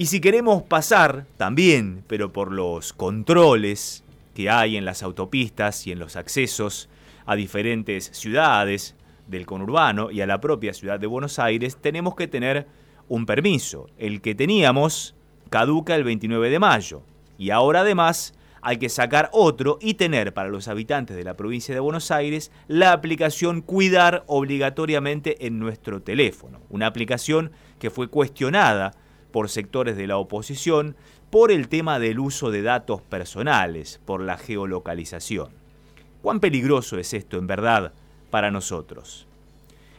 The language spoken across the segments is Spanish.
Y si queremos pasar también, pero por los controles que hay en las autopistas y en los accesos a diferentes ciudades del conurbano y a la propia ciudad de Buenos Aires, tenemos que tener un permiso. El que teníamos caduca el 29 de mayo. Y ahora además hay que sacar otro y tener para los habitantes de la provincia de Buenos Aires la aplicación Cuidar obligatoriamente en nuestro teléfono. Una aplicación que fue cuestionada por sectores de la oposición por el tema del uso de datos personales, por la geolocalización. ¿Cuán peligroso es esto en verdad para nosotros?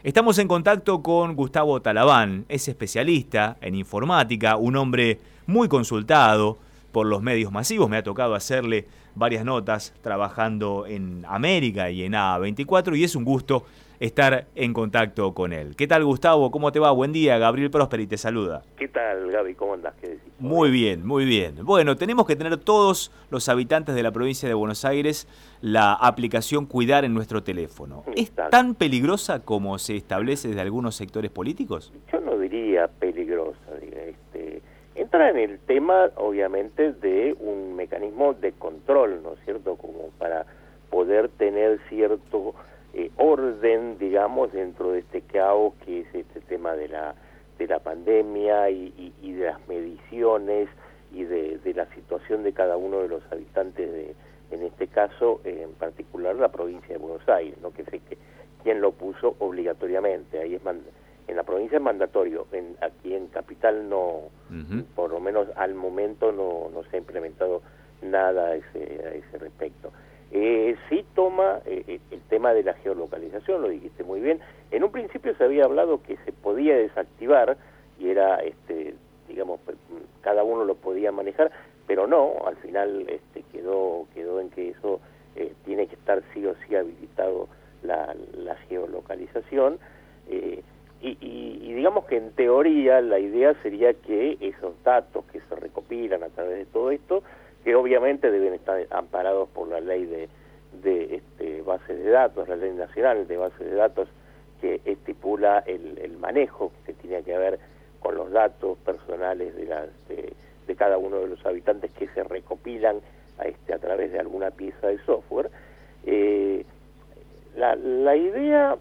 Estamos en contacto con Gustavo Talabán, es especialista en informática, un hombre muy consultado por los medios masivos, me ha tocado hacerle varias notas trabajando en América y en A24 y es un gusto estar en contacto con él. ¿Qué tal Gustavo? ¿Cómo te va? Buen día, Gabriel Prosperi te saluda. ¿Qué tal Gaby? ¿Cómo andás? ¿Qué decís? Muy bien, muy bien. Bueno, tenemos que tener todos los habitantes de la provincia de Buenos Aires la aplicación Cuidar en nuestro teléfono. ¿Es tan peligrosa como se establece desde algunos sectores políticos? Yo no diría peligrosa, este, entra en el tema obviamente de un mecanismo de control, ¿no es cierto? Como para poder tener cierto eh, orden, digamos, dentro de este caos que es este tema de la, de la pandemia y, de las mediciones y de, la situación de cada uno de los habitantes de, en este caso, en particular la provincia de Buenos Aires, ¿no? que sé que quien lo puso obligatoriamente, ahí es en la provincia es mandatorio, en, aquí en Capital no, por lo menos al momento no, no se ha implementado nada a ese, a ese respecto. Eh, sí toma eh, eh, el tema de la geolocalización, lo dijiste muy bien. En un principio se había hablado que se podía desactivar y era, este, digamos, cada uno lo podía manejar, pero no, al final este, quedó, quedó en que eso eh, tiene que estar sí o sí habilitado la, la geolocalización. Y, y, digamos que en teoría la idea sería que esos datos que se recopilan a través de todo esto que obviamente deben estar amparados por la ley de, de este, base de datos, la ley nacional de base de datos que estipula el, manejo que tiene que ver con los datos personales de, las, de, cada uno de los habitantes que se recopilan a, este, a través de alguna pieza de software. Eh, la, la idea,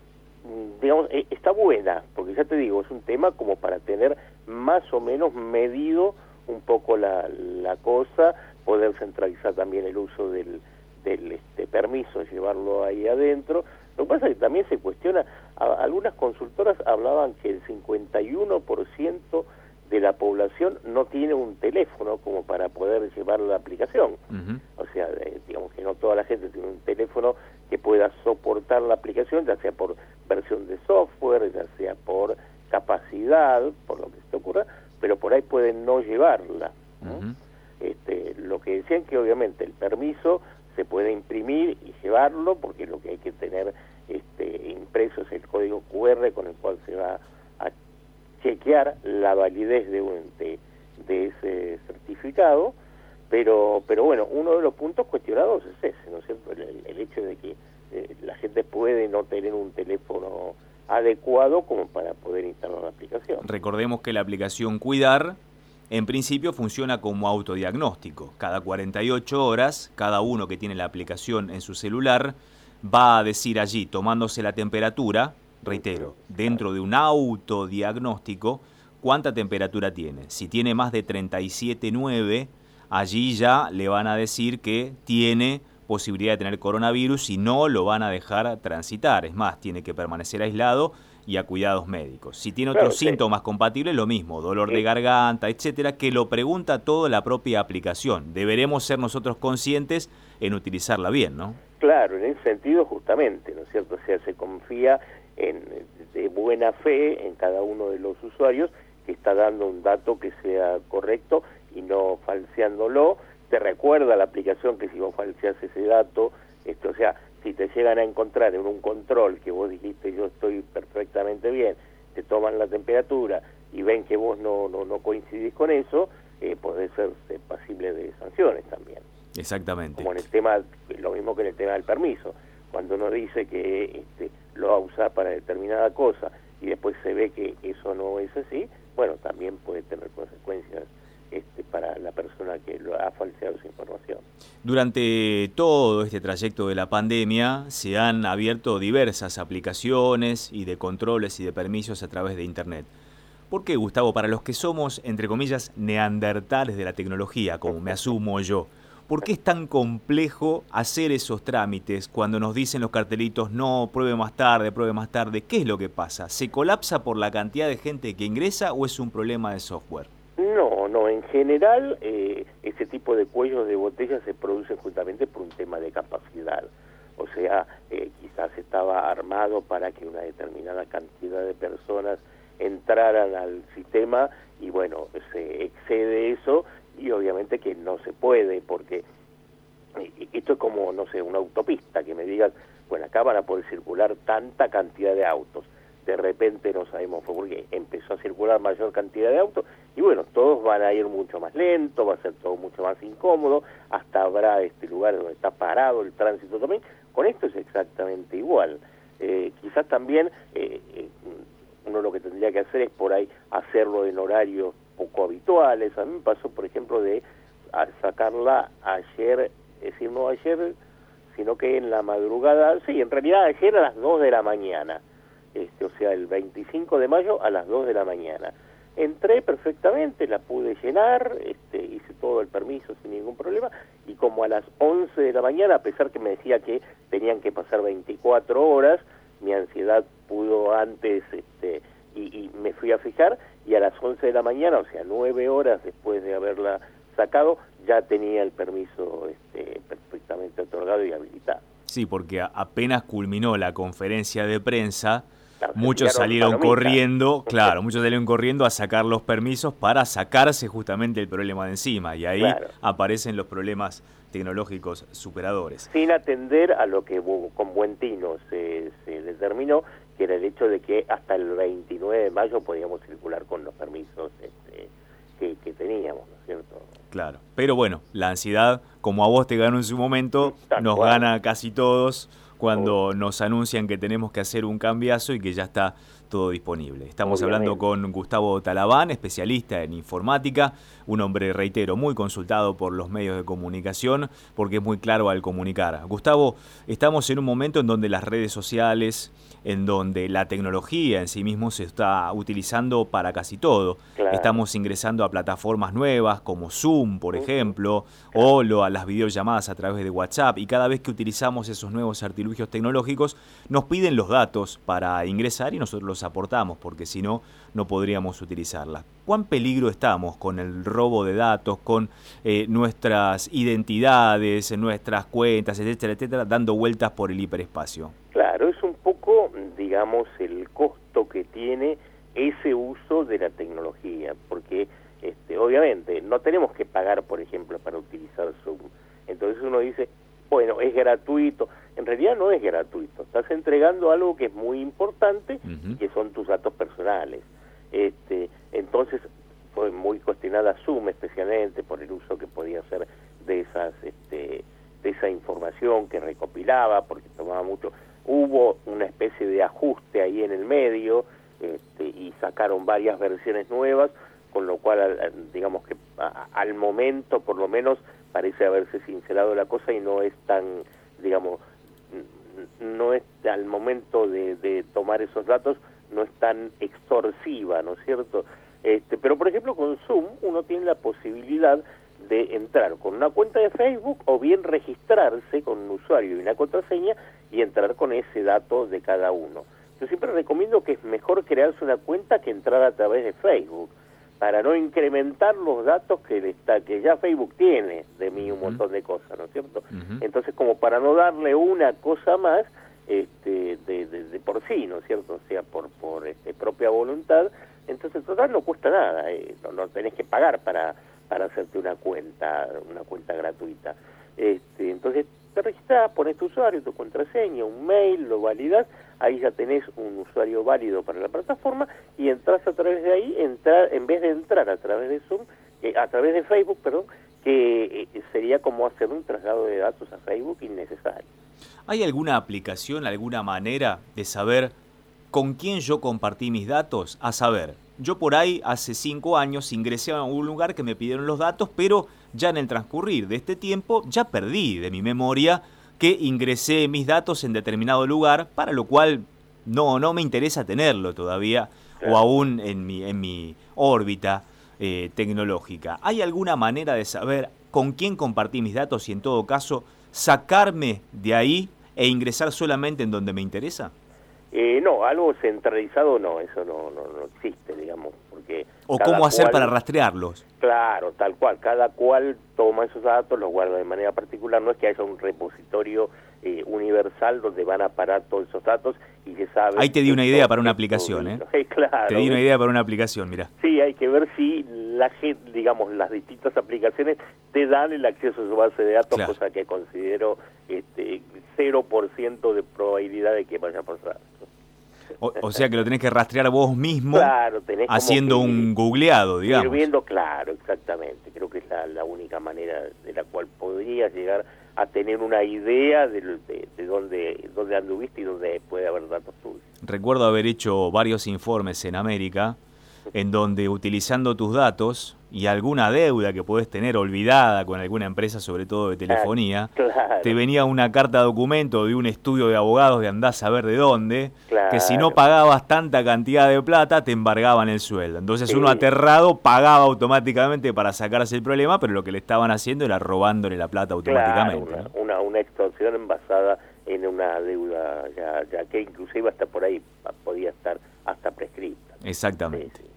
digamos, e, está buena, porque ya te digo, es un tema como para tener más o menos medido un poco la, la cosa, poder centralizar también el uso del, del este, permiso, llevarlo ahí adentro. Lo que pasa es que también se cuestiona, algunas consultoras hablaban que el 51% de la población no tiene un teléfono como para poder llevar la aplicación. O sea, digamos que no toda la gente tiene un teléfono que pueda soportar la aplicación, ya sea por versión de software, ya sea por capacidad, por lo que se te ocurra, pero por ahí pueden no llevarla. este, lo que decían que obviamente el permiso se puede imprimir y llevarlo, porque lo que hay que tener este, impreso es el código QR con el cual se va a chequear la validez de, ese certificado, pero, pero bueno, uno de los puntos cuestionados es ese, ¿no es cierto? El, hecho de que eh, la gente puede no tener un teléfono adecuado como para poder instalar la aplicación. Recordemos que la aplicación Cuidar en principio funciona como autodiagnóstico. Cada 48 horas, cada uno que tiene la aplicación en su celular va a decir allí, tomándose la temperatura, reitero, dentro de un autodiagnóstico, cuánta temperatura tiene. Si tiene más de 37,9, allí ya le van a decir que tiene posibilidad de tener coronavirus y no lo van a dejar transitar. Es más, tiene que permanecer aislado y a cuidados médicos. Si tiene otros síntomas compatibles, lo mismo, dolor de garganta, etcétera, que lo pregunta todo la propia aplicación. Deberemos ser nosotros conscientes en utilizarla bien, ¿no? Claro, en ese sentido justamente, ¿no es cierto? O sea, se confía en, de buena fe en cada uno de los usuarios que está dando un dato que sea correcto y no falseándolo. Te recuerda la aplicación que si vos falseas ese dato, esto, o sea, si te llegan a encontrar en un control que vos dijiste yo estoy perfectamente bien, te toman la temperatura y ven que vos no, no, no coincidís con eso, eh, podés ser pasible de sanciones también. Exactamente. Como en el tema, lo mismo que en el tema del permiso. Cuando uno dice que este, lo va a usar para determinada cosa y después se ve que eso no es así, bueno, también puede tener consecuencias este, para la persona que lo ha falseado esa información. Durante todo este trayecto de la pandemia se han abierto diversas aplicaciones y de controles y de permisos a través de Internet. ¿Por qué, Gustavo? Para los que somos, entre comillas, neandertales de la tecnología, como me asumo yo, ¿por qué es tan complejo hacer esos trámites cuando nos dicen los cartelitos, no, pruebe más tarde, pruebe más tarde? ¿Qué es lo que pasa? ¿Se colapsa por la cantidad de gente que ingresa o es un problema de software? No, no, en general eh, ese tipo de cuellos de botella se producen justamente por un tema de capacidad. O sea, eh, quizás estaba armado para que una determinada cantidad de personas entraran al sistema y bueno, se excede eso y obviamente que no se puede porque eh, esto es como, no sé, una autopista, que me digas, bueno, acá van a poder circular tanta cantidad de autos. De repente no sabemos por qué empezó a circular mayor cantidad de autos y bueno, todos van a ir mucho más lento, va a ser todo mucho más incómodo, hasta habrá este lugar donde está parado el tránsito también. Con esto es exactamente igual. Eh, quizás también eh, eh uno lo que tendría que hacer es por ahí hacerlo en horarios poco habituales. A mí me pasó, por ejemplo, de sacarla ayer, es decir, no ayer, sino que en la madrugada, sí, en realidad ayer a las 2 de la mañana, este, o sea, el 25 de mayo a las 2 de la mañana. Entré perfectamente, la pude llenar, este, hice todo el permiso sin ningún problema, y como a las 11 de la mañana, a pesar que me decía que tenían que pasar 24 horas, mi ansiedad pudo antes, este, y, me fui a fijar, y a las 11 de la mañana, o sea, nueve horas después de haberla sacado, ya tenía el permiso este, perfectamente otorgado y habilitado. Sí, porque apenas culminó la conferencia de prensa, muchos salieron corriendo, claro, muchos salieron corriendo a sacar los permisos para sacarse justamente el problema de encima y ahí aparecen los problemas tecnológicos superadores. Sin atender a lo que con buen tino se, determinó, que era el hecho de que hasta el 29 de mayo podíamos circular con los permisos este, que, teníamos, ¿no es cierto? Claro, pero bueno, la ansiedad, como a vos te ganó en su momento, nos gana casi todos cuando nos anuncian que tenemos que hacer un cambiazo y que ya está todo disponible. Estamos hablando con Gustavo Talabán, especialista en informática, un hombre, reitero, muy consultado por los medios de comunicación porque es muy claro al comunicar. Gustavo, estamos en un momento en donde las redes sociales, en donde la tecnología en sí mismo se está utilizando para casi todo. Estamos ingresando a plataformas nuevas como Zoom, por ejemplo, o lo, a las videollamadas a través de WhatsApp y cada vez que utilizamos esos nuevos artilugios tecnológicos nos piden los datos para ingresar y nosotros los aportamos porque si no, no podríamos utilizarla. ¿Cuán peligro estamos con el robo de datos, con eh, nuestras identidades, nuestras cuentas, etcétera, etcétera, dando vueltas por el hiperespacio? Claro, es un poco, digamos, el costo que tiene ese uso de la tecnología, porque este, obviamente no tenemos que pagar, por ejemplo, para utilizar Zoom. Entonces uno dice, bueno, es gratuito. En realidad no es gratuito. Estás entregando algo que es muy importante, que son tus datos personales. Este, entonces fue muy cuestionada Zoom especialmente por el uso que podía hacer de esas este, de esa información que recopilaba porque tomaba mucho hubo una especie de ajuste ahí en el medio este, y sacaron varias versiones nuevas con lo cual digamos que al momento por lo menos parece haberse sincerado la cosa y no es tan digamos no es al momento de, tomar esos datos no es tan extorsiva, ¿no es cierto? Este, pero por ejemplo con Zoom uno tiene la posibilidad de entrar con una cuenta de Facebook o bien registrarse con un usuario y una contraseña y entrar con ese dato de cada uno. Yo siempre recomiendo que es mejor crearse una cuenta que entrar a través de Facebook para no incrementar los datos que, está, que ya Facebook tiene de un montón de cosas, ¿no es cierto? Entonces como para no darle una cosa más, este, de, de, por sí, ¿no es cierto? O sea, por, por este, propia voluntad. Entonces, total, no cuesta nada, eh, no, tenés que pagar para, para hacerte una cuenta, una cuenta gratuita. Este, entonces, te registras, pones tu usuario, tu contraseña, un mail, lo validas, ahí ya tenés un usuario válido para la plataforma y entras a través de ahí, entrar, en vez de entrar a través de Zoom, eh, a través de Facebook, perdón, que eh, sería como hacer un traslado de datos a Facebook innecesario. ¿Hay alguna aplicación, alguna manera de saber con quién yo compartí mis datos, a saber, yo por ahí hace cinco años ingresé a un lugar que me pidieron los datos, pero ya en el transcurrir de este tiempo ya perdí de mi memoria que ingresé mis datos en determinado lugar, para lo cual no, no me interesa tenerlo todavía o aún en mi, en mi órbita eh, tecnológica. ¿Hay alguna manera de saber con quién compartí mis datos y en todo caso sacarme de ahí e ingresar solamente en donde me interesa? Eh, no, algo centralizado no, eso no, no, no existe, digamos, porque... ¿O cómo hacer para rastrearlos? Claro, tal cual, cada cual toma esos datos, los guarda de manera particular, no es que haya un repositorio eh, universal donde van a parar todos esos datos sabe... Ahí te di una idea para una aplicación, ¿eh? claro. Te di una idea para una aplicación, mira. Sí, hay que ver si la gente, digamos, las distintas aplicaciones te dan el acceso a su base de datos, cosa que considero este, 0% de probabilidad de que vaya a pasar. O, sea que lo tenés que rastrear vos mismo haciendo un googleado, digamos. Viendo, claro, exactamente. Creo que es la, única manera de la cual podrías llegar a tener una idea de, de, dónde, dónde anduviste y dónde puede haber datos tuyos. Recuerdo haber hecho varios informes en América en donde utilizando tus datos y alguna deuda que puedes tener olvidada con alguna empresa, sobre todo de telefonía, te venía una carta documento de un estudio de abogados de andás a ver de dónde, que si no pagabas tanta cantidad de plata te embargaban el sueldo. Entonces uno aterrado pagaba automáticamente para sacarse el problema, pero lo que le estaban haciendo era robándole la plata automáticamente. una, una, extorsión basada en una deuda ya, ya que inclusive hasta por ahí podía estar hasta prescrita. Exactamente.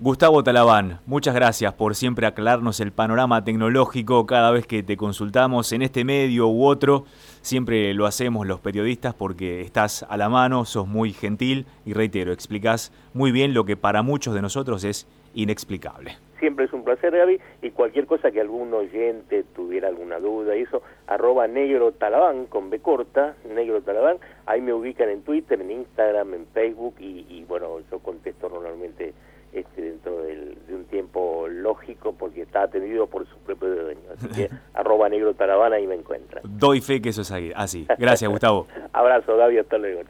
Gustavo Talabán, muchas gracias por siempre aclararnos el panorama tecnológico cada vez que te consultamos en este medio u otro. Siempre lo hacemos los periodistas porque estás a la mano, sos muy gentil y reitero, explicás muy bien lo que para muchos de nosotros es inexplicable. Siempre es un placer, Gaby, y cualquier cosa que algún oyente tuviera alguna duda, eso, arroba negro talabán con B corta, negro talabán, ahí me ubican en Twitter, en Instagram, en Facebook, y, y bueno, yo contesto normalmente este, dentro de un tiempo lógico porque está atendido por su propio dueño. Así que arroba negro taravana y me encuentran. Doy fe que eso es así. Gracias, Gustavo. Abrazo, Gaby, hasta luego.